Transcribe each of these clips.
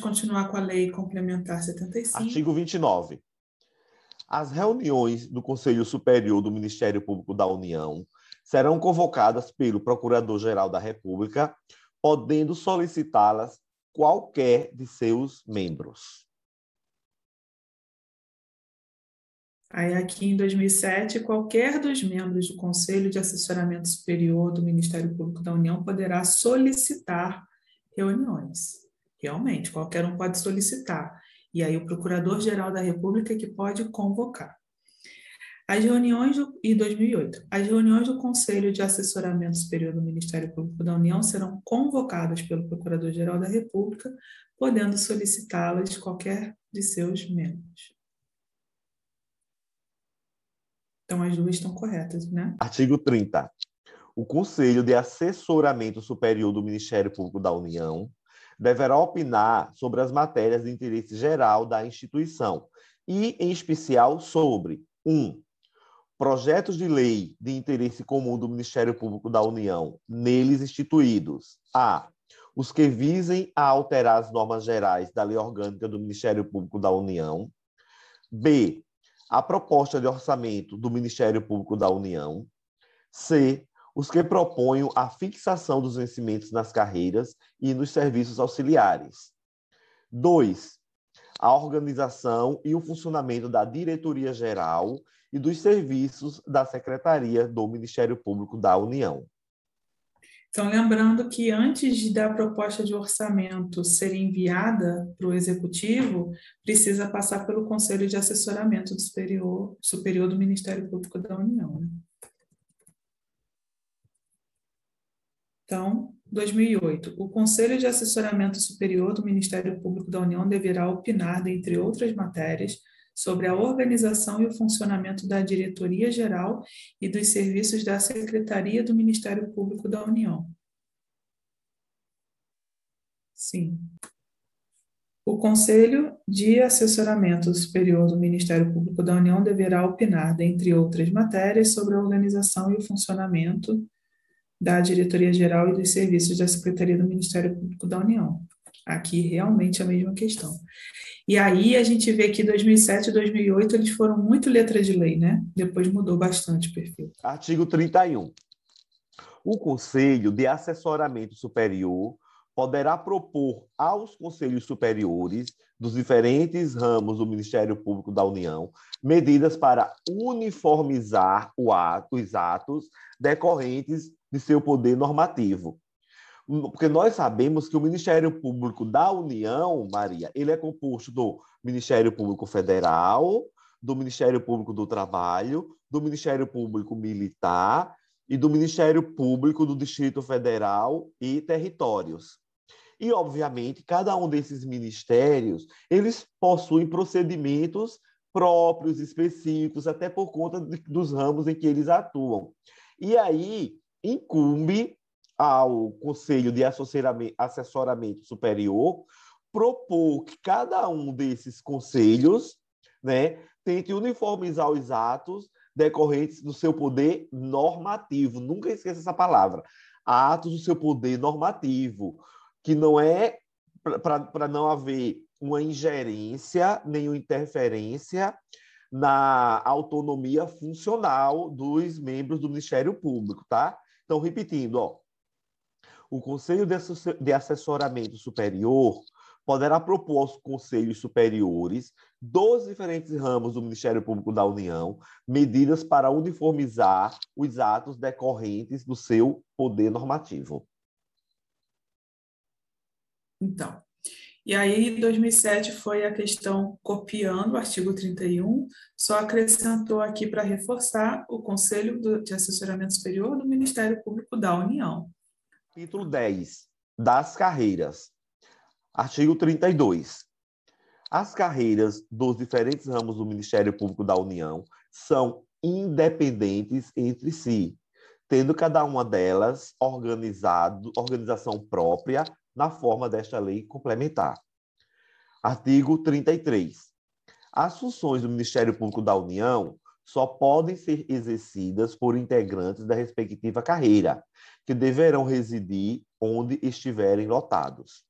continuar com a Lei Complementar 75. Artigo 29. As reuniões do Conselho Superior do Ministério Público da União serão convocadas pelo Procurador-Geral da República, podendo solicitá-las qualquer de seus membros. Aí, aqui em 2007, qualquer dos membros do Conselho de Assessoramento Superior do Ministério Público da União poderá solicitar reuniões. Realmente, qualquer um pode solicitar. E aí o Procurador-Geral da República é que pode convocar. As reuniões do, em 2008, as reuniões do Conselho de Assessoramento Superior do Ministério Público da União serão convocadas pelo Procurador-Geral da República, podendo solicitá-las qualquer de seus membros. Então, as duas estão corretas, né? Artigo 30. O Conselho de Assessoramento Superior do Ministério Público da União deverá opinar sobre as matérias de interesse geral da instituição e, em especial, sobre 1. Um, projetos de lei de interesse comum do Ministério Público da União, neles instituídos. A. Os que visem a alterar as normas gerais da Lei Orgânica do Ministério Público da União. B. A proposta de orçamento do Ministério Público da União. C os que proponham a fixação dos vencimentos nas carreiras e nos serviços auxiliares. Dois, a organização e o funcionamento da diretoria geral e dos serviços da Secretaria do Ministério Público da União. Então, lembrando que antes da proposta de orçamento ser enviada para o Executivo, precisa passar pelo Conselho de Assessoramento Superior, Superior do Ministério Público da União. Né? Então, 2008. O Conselho de Assessoramento Superior do Ministério Público da União deverá opinar, dentre outras matérias, sobre a organização e o funcionamento da Diretoria Geral e dos serviços da Secretaria do Ministério Público da União. Sim. O Conselho de Assessoramento Superior do Ministério Público da União deverá opinar, dentre outras matérias, sobre a organização e o funcionamento da Diretoria-Geral e dos Serviços da Secretaria do Ministério Público da União. Aqui realmente é a mesma questão. E aí a gente vê que 2007 e 2008 eles foram muito letra de lei, né? Depois mudou bastante o perfil. Artigo 31. O Conselho de Assessoramento Superior poderá propor aos conselhos superiores dos diferentes ramos do Ministério Público da União medidas para uniformizar ato, os atos decorrentes de seu poder normativo. Porque nós sabemos que o Ministério Público da União, Maria, ele é composto do Ministério Público Federal, do Ministério Público do Trabalho, do Ministério Público Militar e do Ministério Público do Distrito Federal e Territórios. E, obviamente, cada um desses ministérios, eles possuem procedimentos próprios, específicos, até por conta de, dos ramos em que eles atuam. E aí, incumbe ao Conselho de Assessoramento Superior propor que cada um desses conselhos né, tente uniformizar os atos decorrentes do seu poder normativo. Nunca esqueça essa palavra. Atos do seu poder normativo, que não é para não haver uma ingerência nem uma interferência na autonomia funcional dos membros do Ministério Público, tá? Então, repetindo, ó, o Conselho de Assessoramento Superior poderá propor aos conselhos superiores dos diferentes ramos do Ministério Público da União medidas para uniformizar os atos decorrentes do seu poder normativo. Então, e aí, em 2007, foi a questão copiando o artigo 31, só acrescentou aqui para reforçar o Conselho de Assessoramento Superior do Ministério Público da União. Título 10, das carreiras. Artigo 32. As carreiras dos diferentes ramos do Ministério Público da União são independentes entre si, tendo cada uma delas organizado, organização própria na forma desta lei complementar. Artigo 33. As funções do Ministério Público da União só podem ser exercidas por integrantes da respectiva carreira, que deverão residir onde estiverem lotados.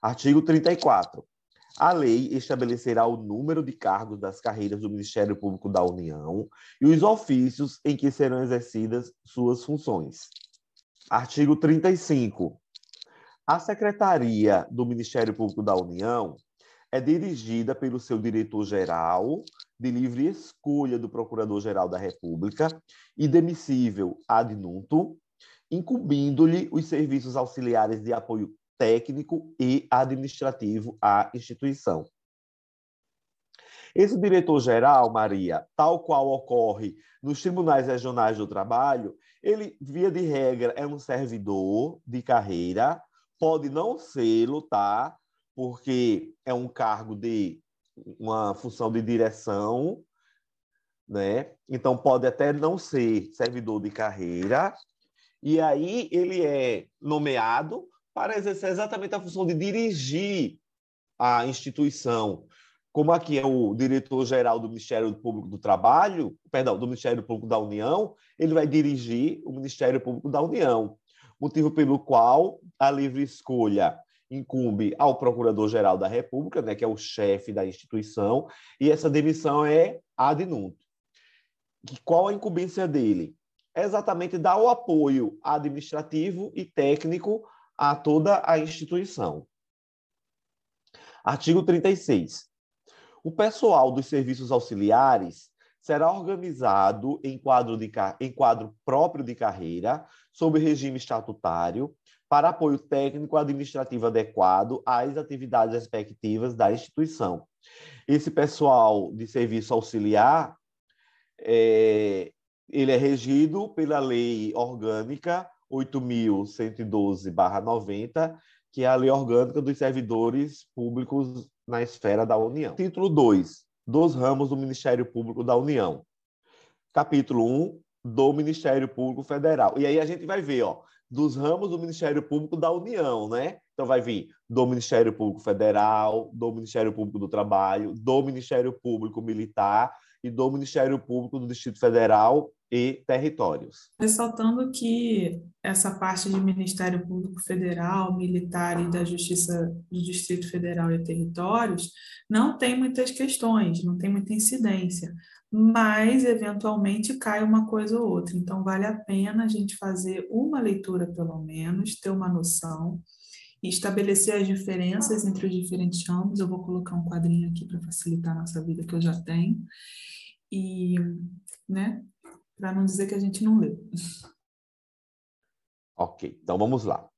Artigo 34. A lei estabelecerá o número de cargos das carreiras do Ministério Público da União e os ofícios em que serão exercidas suas funções. Artigo 35. A Secretaria do Ministério Público da União é dirigida pelo seu diretor-geral, de livre escolha do Procurador-Geral da República e demissível ad nuntum, incumbindo-lhe os serviços auxiliares de apoio técnico e administrativo à instituição. Esse diretor-geral, Maria, tal qual ocorre nos tribunais regionais do trabalho, ele, via de regra, é um servidor de carreira, pode não ser, tá? Porque é um cargo de uma função de direção, né? Então pode até não ser servidor de carreira, e aí ele é nomeado para exercer exatamente a função de dirigir a instituição. Como aqui é o diretor-geral do Ministério Público do Trabalho, perdão, do Ministério Público da União, ele vai dirigir o Ministério Público da União, motivo pelo qual a livre escolha incumbe ao Procurador-Geral da República, né, que é o chefe da instituição, e essa demissão é ad nuntum. Qual a incumbência dele? É exatamente dar o apoio administrativo e técnico a toda a instituição. Artigo 36. O pessoal dos serviços auxiliares será organizado em quadro, de, em quadro próprio de carreira, sob regime estatutário, para apoio técnico administrativo adequado às atividades respectivas da instituição. Esse pessoal de serviço auxiliar, é, ele é regido pela lei orgânica 8.112-90, que é a Lei Orgânica dos Servidores Públicos na Esfera da União. Título 2, dos ramos do Ministério Público da União. Capítulo 1, do Ministério Público Federal. E aí a gente vai ver, ó, dos ramos do Ministério Público da União, né? Então vai vir do Ministério Público Federal, do Ministério Público do Trabalho, do Ministério Público Militar e do Ministério Público do Distrito Federal e territórios. Ressaltando que essa parte de Ministério Público Federal, Militar e da Justiça do Distrito Federal e territórios não tem muitas questões, não tem muita incidência, mas eventualmente cai uma coisa ou outra. Então vale a pena a gente fazer uma leitura pelo menos, ter uma noção e estabelecer as diferenças entre os diferentes ramos. Eu vou colocar um quadrinho aqui para facilitar a nossa vida que eu já tenho. E, né, para não dizer que a gente não leu. Ok, então vamos lá.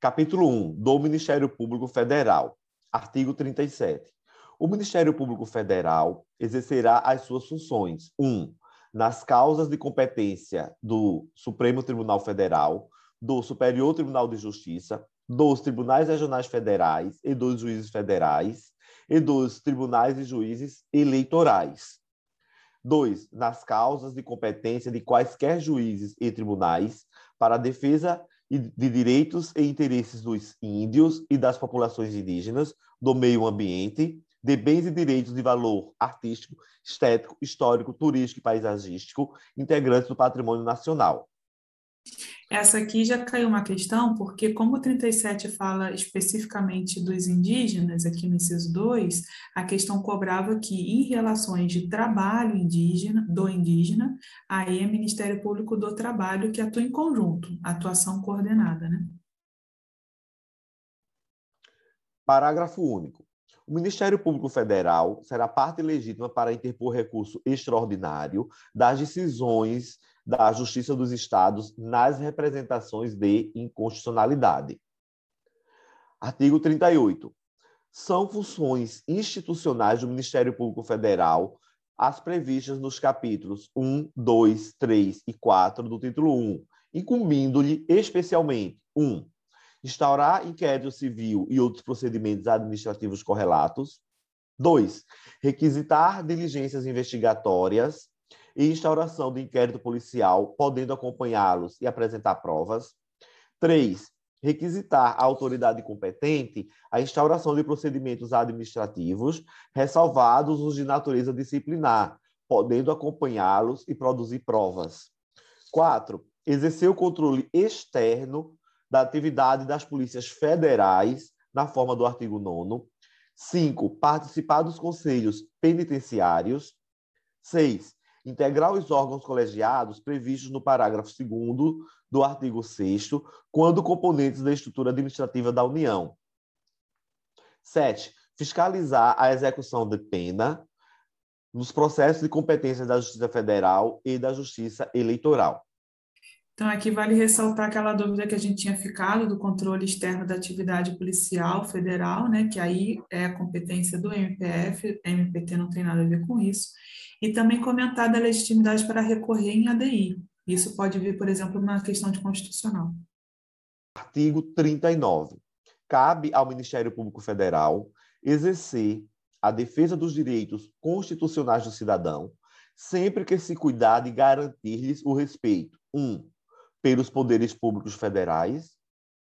Capítulo 1 do Ministério Público Federal, artigo 37. O Ministério Público Federal exercerá as suas funções: 1. Um, nas causas de competência do Supremo Tribunal Federal, do Superior Tribunal de Justiça, dos tribunais regionais federais e dos juízes federais, e dos tribunais e juízes eleitorais. Dois, nas causas de competência de quaisquer juízes e tribunais para a defesa de direitos e interesses dos índios e das populações indígenas, do meio ambiente, de bens e direitos de valor artístico, estético, histórico, turístico e paisagístico, integrantes do patrimônio nacional. Essa aqui já caiu uma questão, porque como o 37 fala especificamente dos indígenas, aqui no inciso 2, a questão cobrava que em relações de trabalho indígena, do indígena, aí é Ministério Público do Trabalho que atua em conjunto, atuação coordenada, né? Parágrafo único. O Ministério Público Federal será parte legítima para interpor recurso extraordinário das decisões da Justiça dos Estados nas representações de inconstitucionalidade. Artigo 38. São funções institucionais do Ministério Público Federal as previstas nos capítulos 1, 2, 3 e 4 do título 1, incumbindo-lhe especialmente 1. Instaurar inquérito civil e outros procedimentos administrativos correlatos. 2. Requisitar diligências investigatórias e instauração de inquérito policial, podendo acompanhá-los e apresentar provas. Três, requisitar à autoridade competente a instauração de procedimentos administrativos, ressalvados os de natureza disciplinar, podendo acompanhá-los e produzir provas. Quatro, exercer o controle externo da atividade das polícias federais na forma do artigo 9 5. Participar dos conselhos penitenciários. 6. Integrar os órgãos colegiados previstos no parágrafo 2 do artigo 6 quando componentes da estrutura administrativa da União. 7. Fiscalizar a execução de pena nos processos de competência da Justiça Federal e da Justiça Eleitoral. Então, aqui vale ressaltar aquela dúvida que a gente tinha ficado do controle externo da atividade policial federal, né, que aí é a competência do MPF, MPT não tem nada a ver com isso, e também comentar da legitimidade para recorrer em ADI. Isso pode vir, por exemplo, uma questão de constitucional. Artigo 39. Cabe ao Ministério Público Federal exercer a defesa dos direitos constitucionais do cidadão, sempre que se cuidar de garantir-lhes o respeito. 1. Um, pelos poderes públicos federais.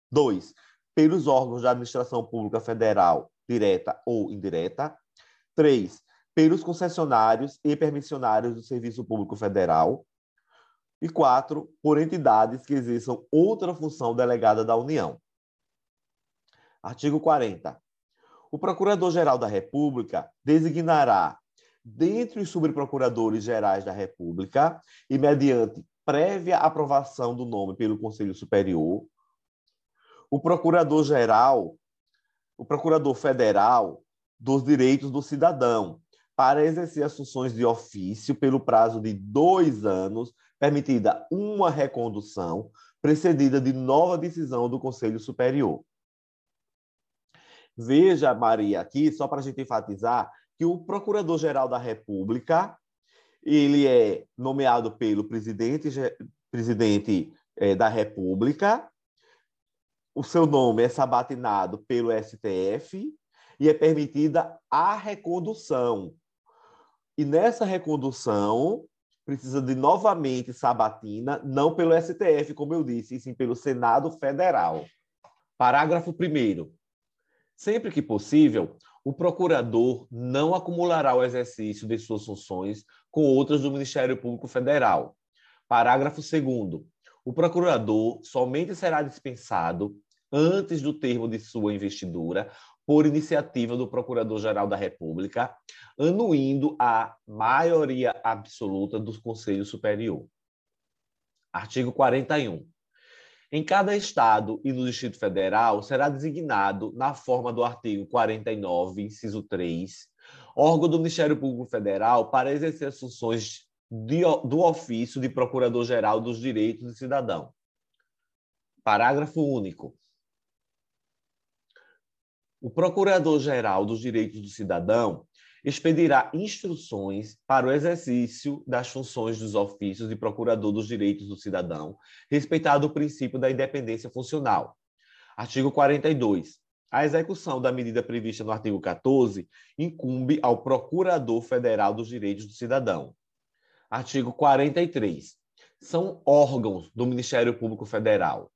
Dois, pelos órgãos da administração pública federal, direta ou indireta. Três, pelos concessionários e permissionários do Serviço Público Federal. E quatro, por entidades que exerçam outra função delegada da União. Artigo 40. O Procurador-Geral da República designará, dentre os subprocuradores gerais da República, e mediante prévia aprovação do nome pelo Conselho Superior, o Procurador-Geral, o Procurador Federal dos Direitos do Cidadão, para exercer as funções de ofício pelo prazo de dois anos, permitida uma recondução, precedida de nova decisão do Conselho Superior. Veja, Maria, aqui, só para a gente enfatizar, que o Procurador-Geral da República ele é nomeado pelo presidente, presidente é, da República, o seu nome é sabatinado pelo STF e é permitida a recondução. E nessa recondução, precisa de novamente sabatina, não pelo STF, como eu disse, e sim pelo Senado Federal. Parágrafo 1. Sempre que possível, o procurador não acumulará o exercício de suas funções com outras do Ministério Público Federal. Parágrafo 2. O procurador somente será dispensado antes do termo de sua investidura por iniciativa do Procurador-Geral da República, anuindo a maioria absoluta do Conselho Superior. Artigo 41. Em cada estado e no Distrito Federal será designado, na forma do artigo 49, inciso 3, órgão do Ministério Público Federal para exercer as funções de, do ofício de Procurador-Geral dos Direitos do Cidadão. Parágrafo único. O Procurador-Geral dos Direitos do Cidadão expedirá instruções para o exercício das funções dos ofícios de procurador dos direitos do cidadão, respeitado o princípio da independência funcional. Artigo 42. A execução da medida prevista no artigo 14 incumbe ao Procurador Federal dos Direitos do Cidadão. Artigo 43. São órgãos do Ministério Público Federal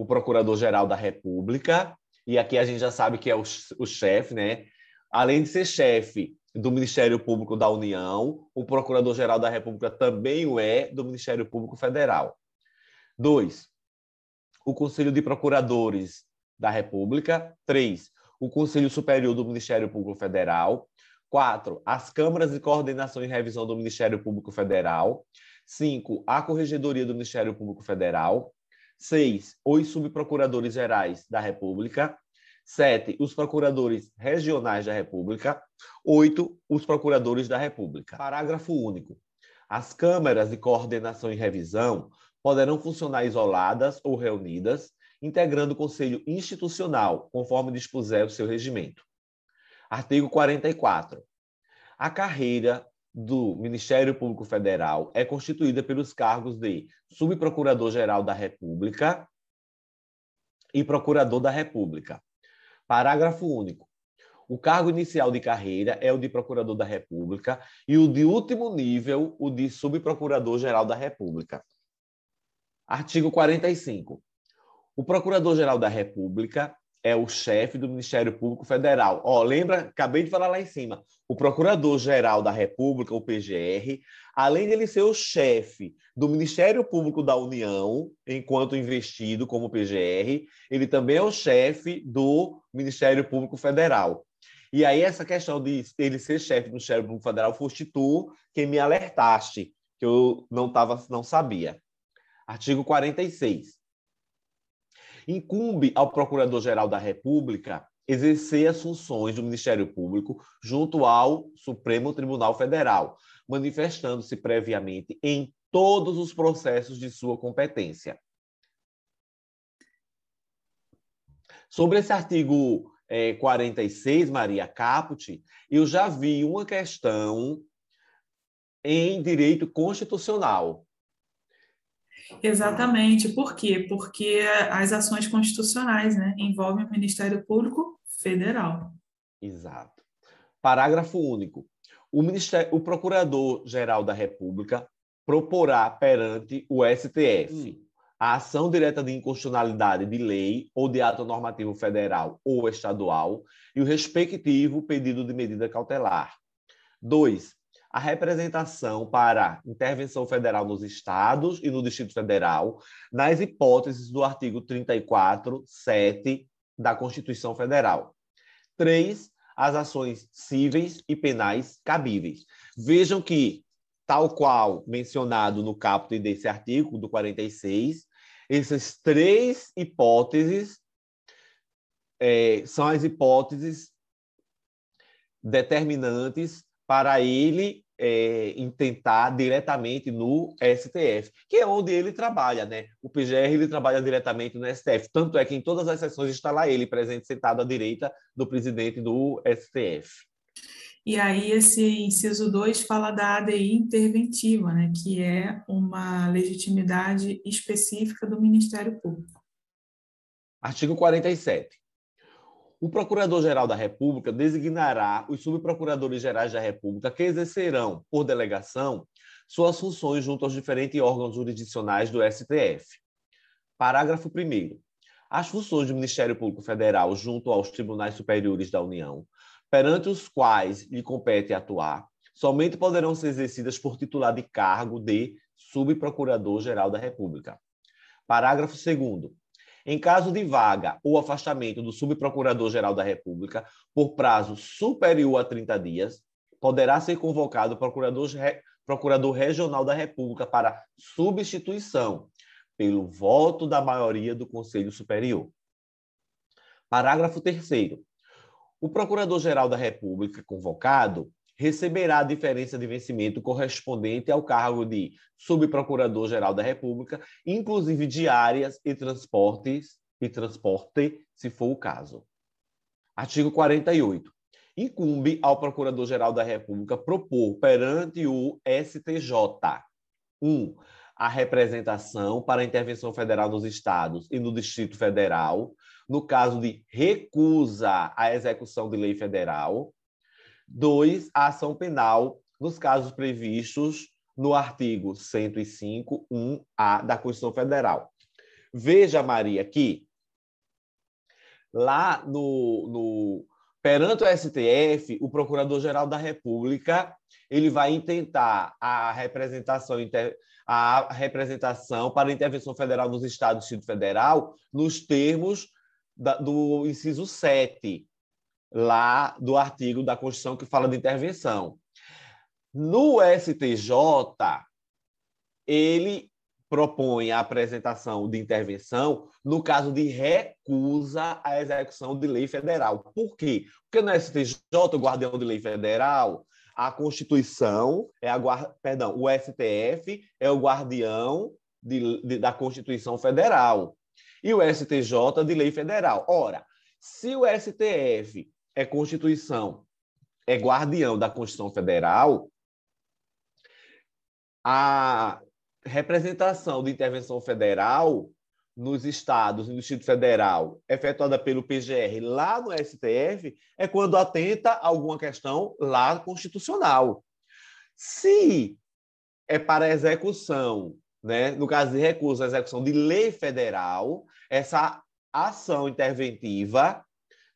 o Procurador-Geral da República, e aqui a gente já sabe que é o, o chefe, né? Além de ser chefe do Ministério Público da União, o Procurador-Geral da República também o é do Ministério Público Federal. Dois, o Conselho de Procuradores da República. Três, o Conselho Superior do Ministério Público Federal. Quatro, as câmaras de coordenação e revisão do Ministério Público Federal. Cinco, a Corregedoria do Ministério Público Federal. Seis, os subprocuradores gerais da República. Sete, os procuradores regionais da República. Oito, os procuradores da República. Parágrafo único. As câmaras de coordenação e revisão poderão funcionar isoladas ou reunidas, integrando o conselho institucional, conforme dispuser o seu regimento. Artigo 44. A carreira do Ministério Público Federal é constituída pelos cargos de Subprocurador-Geral da República e Procurador da República. Parágrafo único. O cargo inicial de carreira é o de Procurador da República e o de último nível, o de Subprocurador-Geral da República. Artigo 45. O Procurador-Geral da República é o chefe do Ministério Público Federal. Ó, lembra, acabei de falar lá em cima, o Procurador-Geral da República, o PGR, além de ele ser o chefe do Ministério Público da União, enquanto investido como PGR, ele também é o chefe do Ministério Público Federal. E aí essa questão de ele ser chefe do Ministério Público Federal foste tu quem me alertaste, que eu não tava, não sabia. Artigo 46 incumbe ao Procurador-Geral da República exercer as funções do Ministério Público junto ao Supremo Tribunal Federal, manifestando-se previamente em todos os processos de sua competência. Sobre esse artigo é, 46, Maria Caput, eu já vi uma questão em direito constitucional, Exatamente. Por quê? Porque as ações constitucionais né, envolvem o Ministério Público Federal. Exato. Parágrafo único. O, Ministério, o Procurador-Geral da República proporá perante o STF hum. a ação direta de inconstitucionalidade de lei ou de ato normativo federal ou estadual e o respectivo pedido de medida cautelar. Dois, a representação para intervenção federal nos estados e no Distrito Federal, nas hipóteses do artigo 34, 7 da Constituição Federal. Três, as ações cíveis e penais cabíveis. Vejam que, tal qual mencionado no caput desse artigo, do 46, essas três hipóteses é, são as hipóteses determinantes para ele é, intentar diretamente no STF, que é onde ele trabalha, né? O PGR ele trabalha diretamente no STF, tanto é que em todas as sessões está lá ele presente sentado à direita do presidente do STF. E aí esse inciso 2 fala da ADI interventiva, né, que é uma legitimidade específica do Ministério Público. Artigo 47. O Procurador-Geral da República designará os subprocuradores-gerais da República que exercerão, por delegação, suas funções junto aos diferentes órgãos jurisdicionais do STF. Parágrafo 1. As funções do Ministério Público Federal junto aos tribunais superiores da União, perante os quais lhe compete atuar, somente poderão ser exercidas por titular de cargo de subprocurador-geral da República. Parágrafo 2. Em caso de vaga ou afastamento do subprocurador-geral da República por prazo superior a 30 dias, poderá ser convocado o procurador, procurador regional da República para substituição, pelo voto da maioria do Conselho Superior. Parágrafo 3. O Procurador-Geral da República convocado receberá a diferença de vencimento correspondente ao cargo de subprocurador-geral da República, inclusive diárias e transportes e transporte, se for o caso. Artigo 48. Incumbe ao Procurador-Geral da República propor perante o STJ 1. Um, a representação para a intervenção federal nos estados e no Distrito Federal, no caso de recusa à execução de lei federal, Dois, a ação penal nos casos previstos no artigo 105, 1A da Constituição Federal. Veja, Maria, que lá no, no perante o STF, o Procurador-Geral da República ele vai intentar a representação a representação para a intervenção federal nos estados do Distrito Federal nos termos da, do inciso 7 lá do artigo da Constituição que fala de intervenção. No STJ, ele propõe a apresentação de intervenção no caso de recusa à execução de lei federal. Por quê? Porque no STJ, o guardião de lei federal, a Constituição é a perdão, o STF é o guardião de, de, da Constituição Federal e o STJ de lei federal. Ora, se o STF é Constituição, é guardião da Constituição Federal, a representação de intervenção federal nos estados e no Distrito Federal, efetuada pelo PGR lá no STF, é quando atenta a alguma questão lá constitucional. Se é para execução, né, no caso de recurso, a execução de lei federal, essa ação interventiva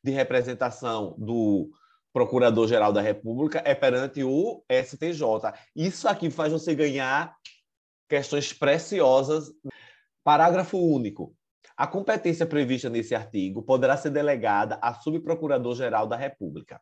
de representação do Procurador-Geral da República é perante o STJ. Isso aqui faz você ganhar questões preciosas. Parágrafo único. A competência prevista nesse artigo poderá ser delegada à Subprocurador-Geral da República.